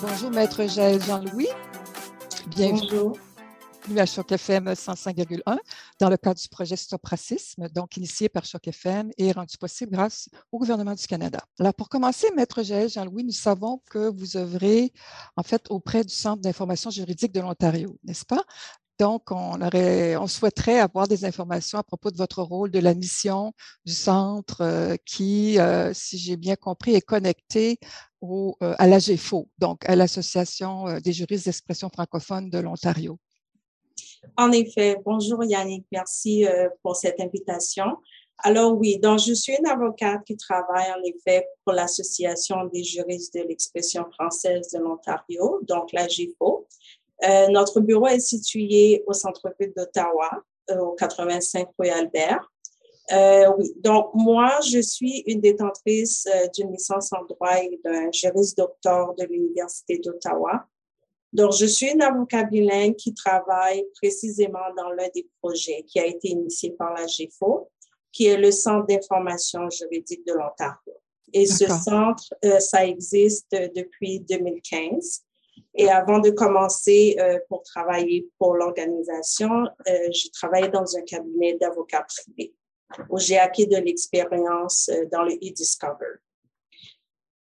Bonjour, Maître Jaël Jean-Louis. Bienvenue. Bonjour. à Choc FM 105,1 dans le cadre du projet Stop Racisme, donc initié par Choc FM et rendu possible grâce au gouvernement du Canada. Alors, pour commencer, Maître Jaël Jean-Louis, nous savons que vous œuvrez en fait auprès du Centre d'information juridique de l'Ontario, n'est-ce pas? Donc, on, aurait, on souhaiterait avoir des informations à propos de votre rôle, de la mission du centre euh, qui, euh, si j'ai bien compris, est connecté euh, à l'AGFO, donc à l'Association des juristes d'expression francophone de l'Ontario. En effet, bonjour Yannick, merci pour cette invitation. Alors oui, donc je suis une avocate qui travaille en effet pour l'Association des juristes de l'expression française de l'Ontario, donc l'AGFO. Euh, notre bureau est situé au centre-ville d'Ottawa, euh, au 85 rue Albert. Euh, oui, donc moi, je suis une détentrice euh, d'une licence en droit et d'un juriste docteur de l'Université d'Ottawa. Donc, je suis une avocat bilingue qui travaille précisément dans l'un des projets qui a été initié par la GFO, qui est le Centre d'information juridique de l'Ontario. Et ce centre, euh, ça existe depuis 2015. Et avant de commencer euh, pour travailler pour l'organisation, euh, j'ai travaillé dans un cabinet d'avocats privés où j'ai acquis de l'expérience euh, dans le e-discover.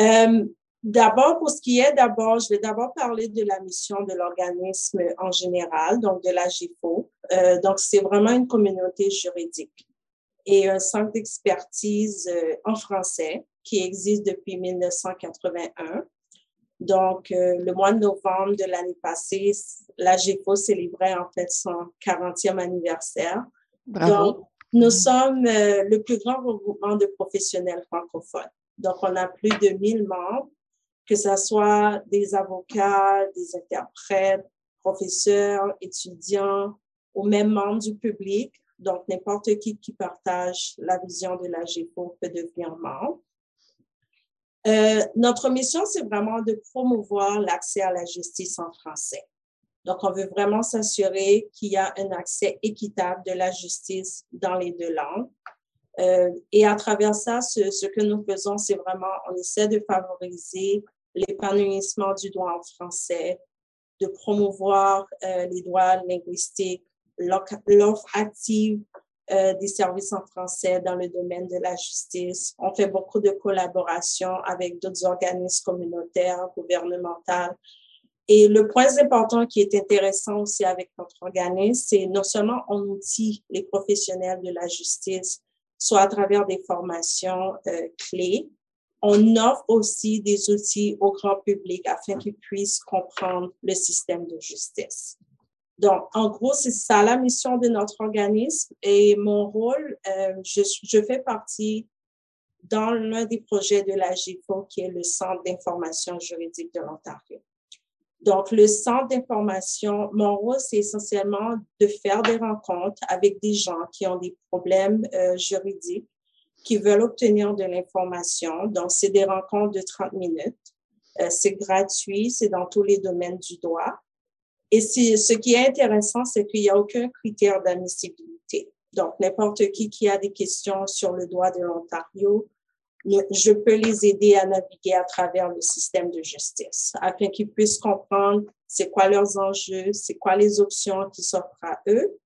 Euh, d'abord, pour ce qui est d'abord, je vais d'abord parler de la mission de l'organisme en général, donc de la GIFO. Euh, donc, c'est vraiment une communauté juridique et un centre d'expertise en français qui existe depuis 1981 donc, le mois de novembre de l'année passée, la GEFO célébrait en fait son 40e anniversaire. Bravo. Donc, nous sommes euh, le plus grand regroupement de professionnels francophones. Donc, on a plus de 1000 membres, que ce soit des avocats, des interprètes, professeurs, étudiants ou même membres du public. Donc, n'importe qui qui partage la vision de la GEFO peut devenir membre. Euh, notre mission, c'est vraiment de promouvoir l'accès à la justice en français. Donc, on veut vraiment s'assurer qu'il y a un accès équitable de la justice dans les deux langues. Euh, et à travers ça, ce, ce que nous faisons, c'est vraiment, on essaie de favoriser l'épanouissement du droit en français, de promouvoir euh, les droits linguistiques, l'offre active euh, des services en français dans le domaine de la justice. On fait beaucoup de collaborations avec d'autres organismes communautaires, gouvernementaux. Et le point important qui est intéressant aussi avec notre organisme, c'est non seulement on outille les professionnels de la justice, soit à travers des formations euh, clés, on offre aussi des outils au grand public afin qu'ils puissent comprendre le système de justice. Donc, en gros, c'est ça la mission de notre organisme et mon rôle, euh, je, je, fais partie dans l'un des projets de la GIFO qui est le Centre d'information juridique de l'Ontario. Donc, le Centre d'information, mon rôle, c'est essentiellement de faire des rencontres avec des gens qui ont des problèmes euh, juridiques, qui veulent obtenir de l'information. Donc, c'est des rencontres de 30 minutes. Euh, c'est gratuit, c'est dans tous les domaines du droit. Et ce qui est intéressant, c'est qu'il n'y a aucun critère d'admissibilité. Donc, n'importe qui qui a des questions sur le droit de l'Ontario, je peux les aider à naviguer à travers le système de justice afin qu'ils puissent comprendre c'est quoi leurs enjeux, c'est quoi les options qui s'offrent à eux.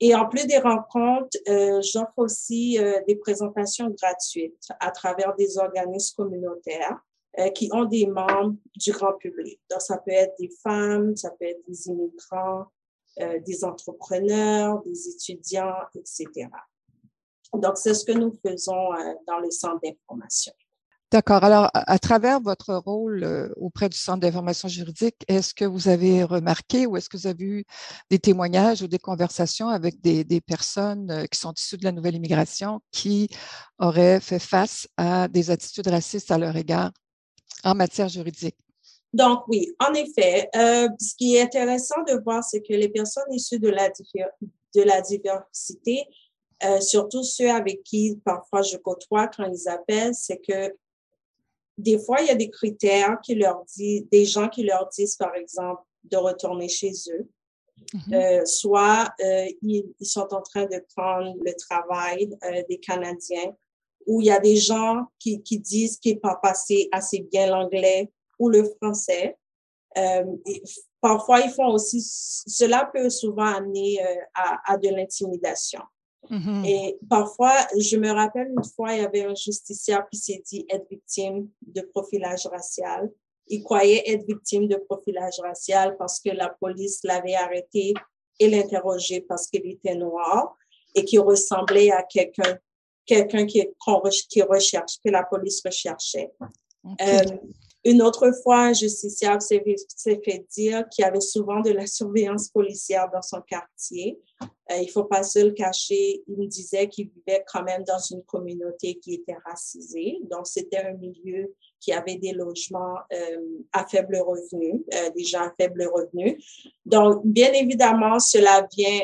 Et en plus des rencontres, euh, j'offre aussi euh, des présentations gratuites à travers des organismes communautaires euh, qui ont des membres du grand public. Donc, ça peut être des femmes, ça peut être des immigrants, des entrepreneurs, des étudiants, etc. Donc, c'est ce que nous faisons euh, dans le centre d'information. D'accord. Alors, à, travers votre rôle euh, auprès du Centre d'information juridique, est-ce que vous avez remarqué ou est-ce que vous avez eu des témoignages ou des conversations avec des, des personnes euh, qui sont issues de la nouvelle immigration qui auraient fait face à des attitudes racistes à leur égard en matière juridique? Donc, oui, en effet, euh, ce qui est intéressant de voir, c'est que les personnes issues de la, de la diversité, euh, surtout ceux avec qui parfois je côtoie quand ils appellent, c'est que des fois, il y a des critères qui leur disent, des gens qui leur disent, par exemple, de retourner chez eux. Mm-hmm. euh, soit euh, ils, ils, sont en train de prendre le travail euh, des Canadiens où il y a des gens qui, qui disent qu'ils ne pas passé assez bien l'anglais ou le français. Euh, parfois, ils font aussi, cela peut souvent amener euh, à, à, de l'intimidation. Mm-hmm. Et parfois, je me rappelle une fois, il y avait un justiciable qui s'est dit être victime de profilage racial. Il croyait être victime de profilage racial parce que la police l'avait arrêté et l'interrogé parce qu'il était noir et qu'il ressemblait à quelqu'un quelqu'un qui, qui recherche, que la police recherchait. Euh, une autre fois, un justiciable s'est fait dire qu'il y avait souvent de la surveillance policière dans son quartier. Euh, il ne faut pas se le cacher. Il me disait qu'il vivait quand même dans une communauté qui était racisée. Donc, c'était un milieu qui avait des logements euh, à faible revenu, des gens à faible revenu. Donc, bien évidemment, cela vient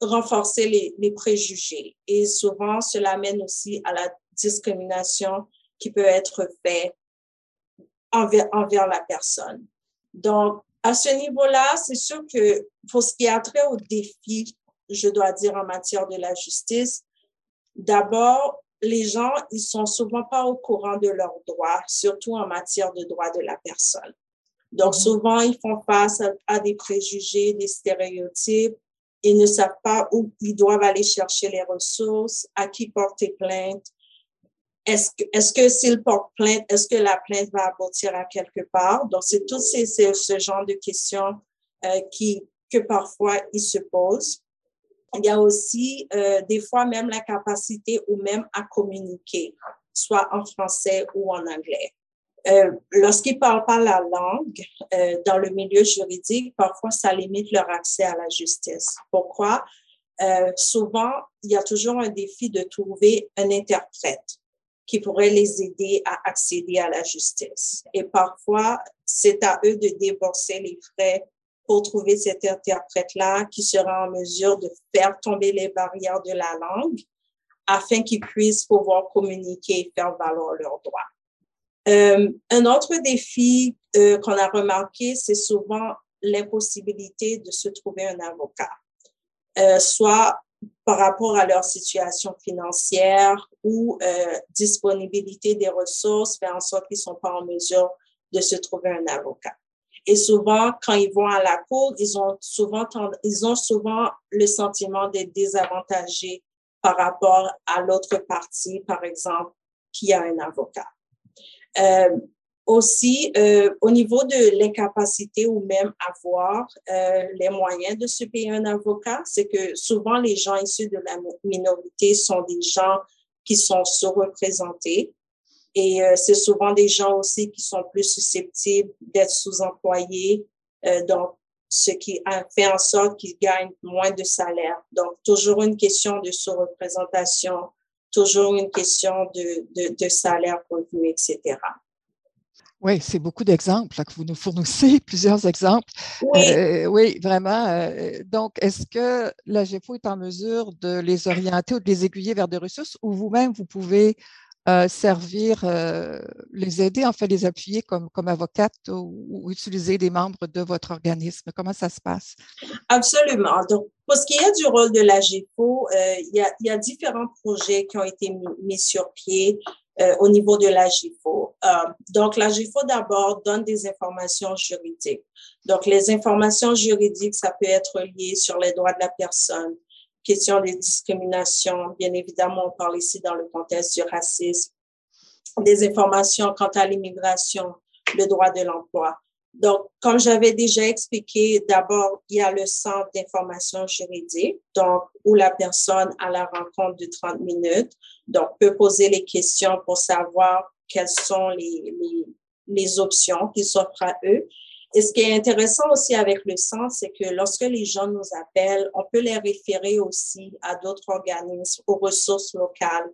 renforcer les, les, préjugés. Et souvent, cela mène aussi à la discrimination qui peut être faite envers, envers la personne. Donc, à ce niveau-là, c'est sûr que pour ce qui a trait aux défis, je dois dire, en matière de la justice, d'abord, les gens, ils sont souvent pas au courant de leurs droits, surtout en matière de droits de la personne. Donc, mm-hmm. souvent, ils font face à des préjugés, des stéréotypes, ils ne savent pas où ils doivent aller chercher les ressources, à qui porter plainte. Est-ce que, est-ce que s'ils portent plainte, est-ce que la plainte va aboutir à quelque part? Donc, c'est tout ces, ce genre de questions euh, qui, que parfois ils se posent. Il y a aussi euh, des fois même la capacité ou même à communiquer, soit en français ou en anglais. Euh, lorsqu'ils ne parlent pas la langue euh, dans le milieu juridique, parfois ça limite leur accès à la justice. Pourquoi? Euh, souvent, il y a toujours un défi de trouver un interprète qui pourrait les aider à accéder à la justice. Et parfois, c'est à eux de débourser les frais pour trouver cet interprète-là qui sera en mesure de faire tomber les barrières de la langue afin qu'ils puissent pouvoir communiquer et faire valoir leurs droits. Euh, un autre défi euh, qu'on a remarqué, c'est souvent l'impossibilité de se trouver un avocat, euh, soit par rapport à leur situation financière ou disponibilité des ressources, fait en sorte qu'ils ne sont pas en mesure de se trouver un avocat. Et souvent, quand ils vont à la cour, ils ont souvent, ils ont souvent le sentiment d'être désavantagés par rapport à l'autre partie, par exemple, qui a un avocat. Euh, aussi, euh, au niveau de l'incapacité ou même avoir euh, les moyens de se payer un avocat, c'est que souvent les gens issus de la minorité sont des gens qui sont sous-représentés et c'est souvent des gens aussi qui sont plus susceptibles d'être sous-employés, donc ce qui fait en sorte qu'ils gagnent moins de salaire. Donc, toujours une question de sous-représentation toujours une question de, de, de salaire revenu, etc. Oui, c'est beaucoup d'exemples que vous nous fournissez, plusieurs exemples. Oui, euh, oui vraiment. Euh, donc, est-ce que la GEFO est en mesure de les orienter ou de les aiguiller vers des ressources ou vous-même, vous pouvez euh, servir, euh, les aider, en fait, les appuyer comme, comme avocate ou, utiliser des membres de votre organisme? Comment ça se passe? Absolument. Donc, pour ce qui est du rôle de la GEFO, euh, il, y a, différents projets qui ont été mis, sur pied au niveau de la GIFO. Donc, la GIFO d'abord donne des informations juridiques. Donc, les informations juridiques, ça peut être lié sur les droits de la personne, question des discriminations. Bien évidemment, on parle ici dans le contexte du racisme. Des informations quant à l'immigration, le droit de l'emploi. Donc, comme j'avais déjà expliqué, d'abord, il y a le centre d'information juridique, donc, où la personne à la rencontre de 30 minutes, donc, peut poser les questions pour savoir quelles sont les, les, les options qui s'offrent à eux. Et ce qui est intéressant aussi avec le centre, c'est que lorsque les gens nous appellent, on peut les référer aussi à d'autres organismes, aux ressources locales,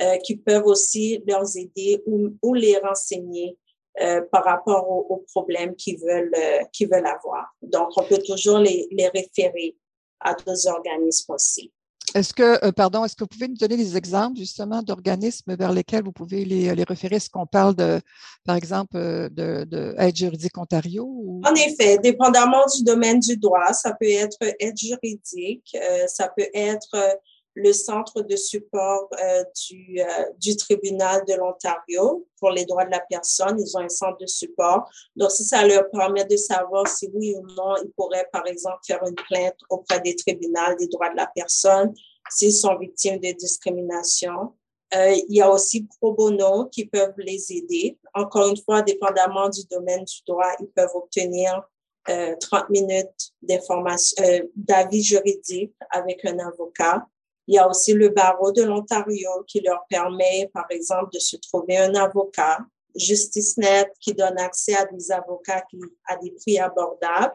euh, qui peuvent aussi leur aider ou, les renseigner euh, par rapport aux, problèmes qu'ils veulent, euh, qu'ils veulent avoir. Donc, on peut toujours les, les référer à d'autres organismes aussi. Est-ce que, euh, pardon, est-ce que vous pouvez nous donner des exemples justement d'organismes vers lesquels vous pouvez les, les référer? Est-ce qu'on parle de, par exemple, euh, de, de Aide juridique Ontario? En effet, dépendamment du domaine du droit, ça peut être aide juridique, euh, ça peut être le centre de support euh, du, euh, du tribunal de l'Ontario pour les droits de la personne. Ils ont un centre de support. Donc, ça, ça leur permet de savoir si oui ou non ils pourraient, par exemple, faire une plainte auprès des tribunaux des droits de la personne s'ils sont victimes de discrimination. Euh, il y a aussi pro bono qui peuvent les aider. Encore une fois, dépendamment du domaine du droit, ils peuvent obtenir euh, 30 minutes d'avis juridique avec un avocat. Il y a aussi le barreau de l'Ontario qui leur permet, par exemple, de se trouver un avocat. JusticeNet qui donne accès à des avocats qui, à des prix abordables.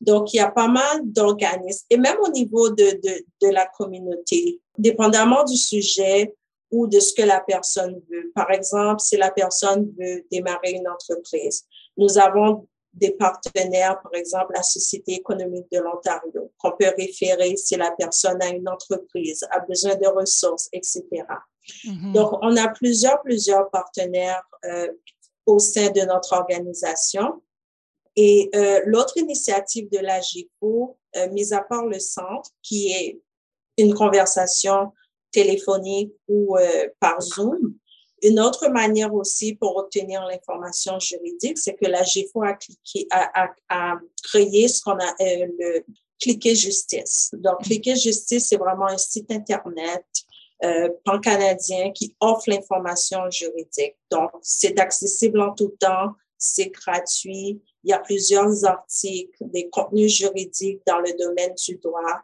Donc, il y a pas mal d'organismes, et même au niveau de, de, de la communauté, dépendamment du sujet ou de ce que la personne veut. Par exemple, si la personne veut démarrer une entreprise, nous avons des partenaires, par exemple la Société économique de l'Ontario, qu'on peut référer si la personne a une entreprise, a besoin de ressources, etc. Mm-hmm. Donc, on a plusieurs, plusieurs partenaires euh, au sein de notre organisation. Et euh, l'autre initiative de la GIPO, euh, mis à part le centre, qui est une conversation téléphonique ou euh, par Zoom, une autre manière aussi pour obtenir l'information juridique, c'est que la a, a, créé ce qu'on a euh, le Cliquer Justice. Donc, Cliquer Justice, c'est vraiment un site Internet euh, pan-canadien qui offre l'information juridique. Donc, c'est accessible en tout temps, c'est gratuit. Il y a plusieurs articles, des contenus juridiques dans le domaine du droit.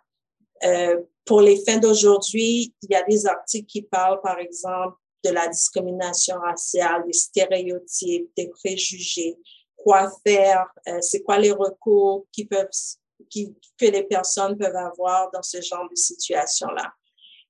Euh, pour les fins d'aujourd'hui, il y a des articles qui parlent, par exemple, de la discrimination raciale, des stéréotypes, des préjugés, quoi faire, euh, c'est quoi les recours qui peuvent, qui, que les personnes peuvent avoir dans ce genre de situation-là?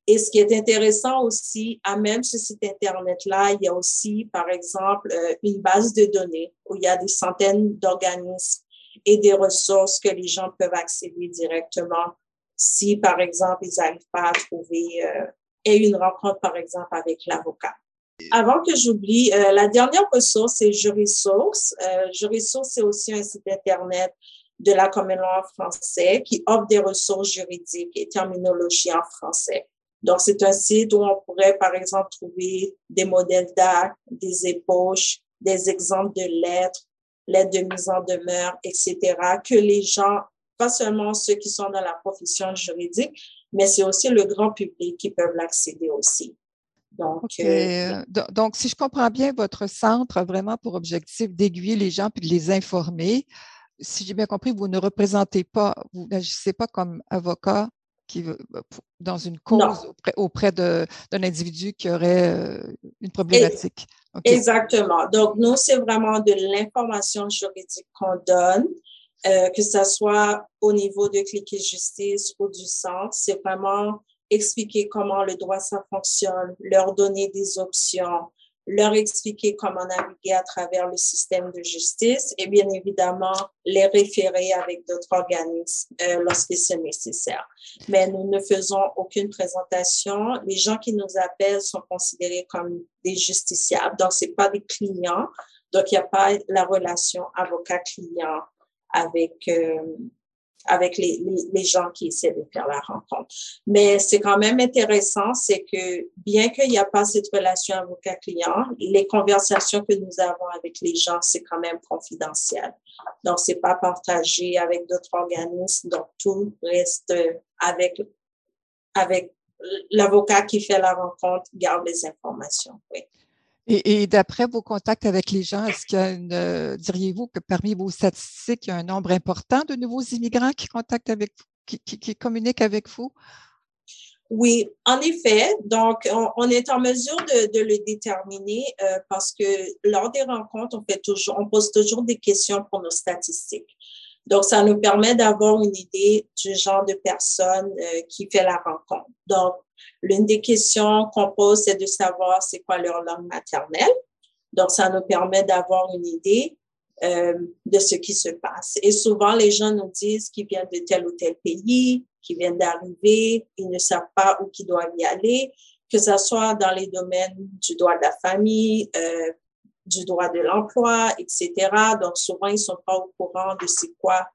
Et ce qui est intéressant aussi, à même ce site Internet-là, il y a aussi, par exemple, euh, une base de données où il y a des centaines d'organismes et des ressources que les gens peuvent accéder directement si, par exemple, ils n'arrivent pas à trouver euh, et une rencontre, par exemple, avec l'avocat. Avant que j'oublie, euh, la dernière ressource, c'est Jurisource. Euh, Jurisource, c'est aussi un site Internet de la Commonwealth français qui offre des ressources juridiques et terminologie en français. Donc, c'est un site où on pourrait, par exemple, trouver des modèles d'actes, des ébauches, des exemples de lettres, lettres de mise en demeure, etc., que les gens, pas seulement ceux qui sont dans la profession juridique, mais c'est aussi le grand public qui peut l'accéder aussi. Donc, euh, donc, si je comprends bien, votre centre a vraiment pour objectif d'aiguiller les gens puis de les informer. Si j'ai bien compris, vous ne représentez pas, vous n'agissez pas comme avocat qui euh, dans une cause auprès, d'un individu qui aurait euh, une problématique. Exactement. Donc, nous, c'est vraiment de l'information juridique qu'on donne. Euh, que ce soit au niveau de Cliquer Justice ou du centre, c'est vraiment expliquer comment le droit ça fonctionne, leur donner des options, leur expliquer comment naviguer à travers le système de justice et bien évidemment les référer avec d'autres organismes euh, lorsque c'est nécessaire. Mais nous ne faisons aucune présentation. Les gens qui nous appellent sont considérés comme des justiciables, donc c'est pas des clients. Donc il n'y a pas la relation avocat-client avec euh, avec les, les, gens qui essaient de faire la rencontre. Mais c'est quand même intéressant, c'est que bien qu'il n'y a pas cette relation avocat-client, les conversations que nous avons avec les gens, c'est quand même confidentiel. Donc, c'est pas partagé avec d'autres organismes. Donc, tout reste avec, avec l'avocat qui fait la rencontre, garde les informations. Oui. Et, d'après vos contacts avec les gens, est-ce une, euh, diriez-vous que parmi vos statistiques, il y a un nombre important de nouveaux immigrants qui contactent avec vous, qui, communiquent avec vous? Oui, en effet. Donc, on, est en mesure de, le déterminer euh, parce que lors des rencontres, on fait toujours, on pose toujours des questions pour nos statistiques. Donc, ça nous permet d'avoir une idée du genre de personne euh, qui fait la rencontre. Donc, L'une des questions qu'on pose, c'est de savoir c'est quoi leur langue maternelle. Donc, ça nous permet d'avoir une idée euh, de ce qui se passe. Et souvent, les gens nous disent qu'ils viennent de tel ou tel pays, qu'ils viennent d'arriver, ils ne savent pas où ils doivent y aller, que ce soit dans les domaines du droit de la famille, euh, du droit de l'emploi, etc. Donc, souvent, ils sont pas au courant de c'est quoi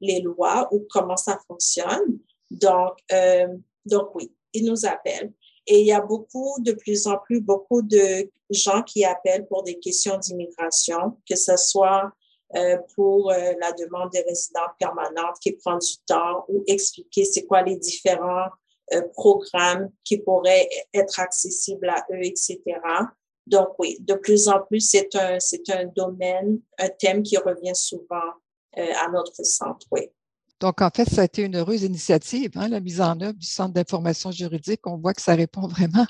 les lois ou comment ça fonctionne. Donc, euh, donc oui, ils nous appellent. Et il y a beaucoup, de plus en plus, beaucoup de gens qui appellent pour des questions d'immigration, que ce soit euh, pour euh, la demande des résidents permanentes qui prend du temps ou expliquer c'est quoi les différents euh, programmes qui pourraient être accessibles à eux, etc. Donc oui, de plus en plus, c'est un, c'est un domaine, un thème qui revient souvent à notre centre, oui. Donc, en fait, ça a été une heureuse initiative, hein, la mise en œuvre du Centre d'information juridique. On voit que ça répond vraiment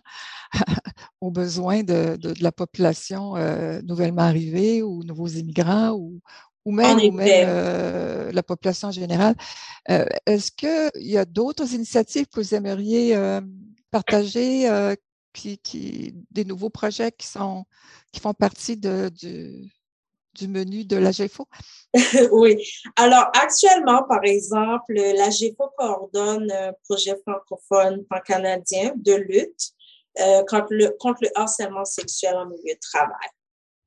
aux besoins de, de, la population euh, nouvellement arrivée ou nouveaux immigrants ou, ou même, ou même euh, la population générale. Euh, est-ce qu'il y a d'autres initiatives que vous aimeriez euh, partager, euh, qui, qui, des nouveaux projets qui, sont, qui font partie de, du, du menu de la GEFO? oui. Alors, actuellement, par exemple, la GEFO coordonne un projet francophone pan-canadien de lutte euh, contre, le, contre le harcèlement sexuel en milieu de travail.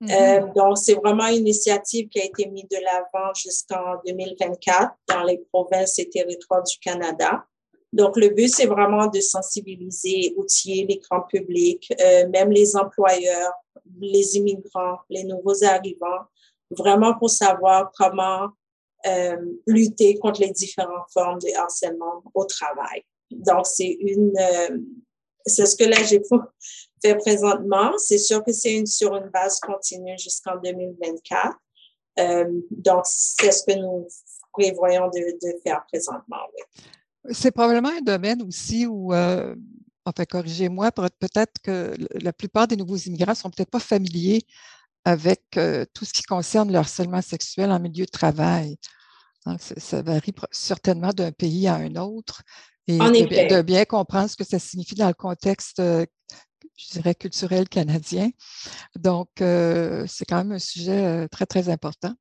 Mm-hmm. euh, donc, c'est vraiment une initiative qui a été mise de l'avant jusqu'en 2024 dans les provinces et territoires du Canada. Donc, le but, c'est vraiment de sensibiliser, outiller les grands publics, euh, même les employeurs, les immigrants, les nouveaux arrivants, vraiment pour savoir comment euh, lutter contre les différentes formes de harcèlement au travail. Donc, c'est une, euh, c'est ce que la GEFO fait présentement. C'est sûr que c'est une, sur une base continue jusqu'en 2024. Euh, donc, c'est ce que nous prévoyons de, faire présentement. C'est probablement un domaine aussi où, enfin, corrigez-moi, peut-être que la plupart des nouveaux immigrants sont peut-être pas familiers avec euh, tout ce qui concerne le harcèlement sexuel en milieu de travail. Hein, ça varie certainement d'un pays à un autre. Et de, bien comprendre ce que ça signifie dans le contexte, euh, je dirais, culturel canadien. Donc, euh, c'est quand même un sujet très, très important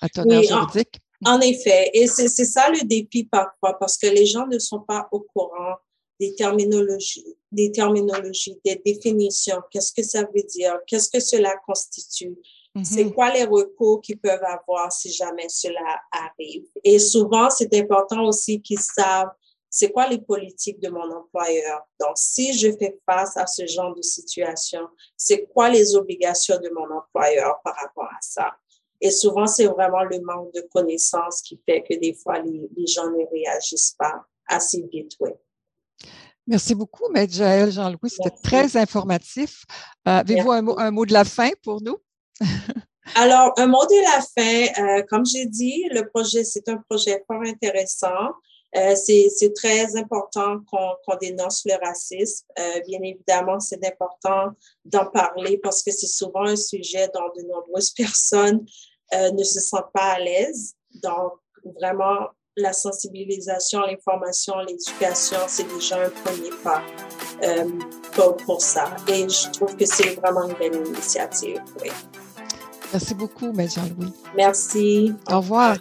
à teneur juridique. En, effet. Et c'est ça le défi parfois, parce que les gens ne sont pas au courant des terminologies, des terminologies, des définitions. Qu'est-ce que ça veut dire? Qu'est-ce que cela constitue? C'est mm-hmm. quoi les recours qu'ils peuvent avoir si jamais cela arrive? Et souvent, c'est important aussi qu'ils savent c'est quoi les politiques de mon employeur. Donc, si je fais face à ce genre de situation, c'est quoi les obligations de mon employeur par rapport à ça? Et souvent, c'est vraiment le manque de connaissances qui fait que des fois, les, les gens ne réagissent pas assez vite. Oui. Merci beaucoup, Maître Jaël Jean-Louis. C'était très informatif. Euh, avez-vous un, un, mot de la fin pour nous? Alors, un mot de la fin, euh, comme j'ai dit, le projet, c'est un projet fort intéressant. Euh, c'est très important qu'on qu dénonce le racisme. Euh, bien évidemment, c'est important d'en parler parce que c'est souvent un sujet dont de nombreuses personnes ne se sentent pas à l'aise. Donc, vraiment, la sensibilisation, l'information, l'éducation, c'est déjà un premier pas euh, pour, pour, ça. Et je trouve que c'est vraiment une belle initiative. Oui. Merci beaucoup, Jean-Louis. Merci. Au revoir.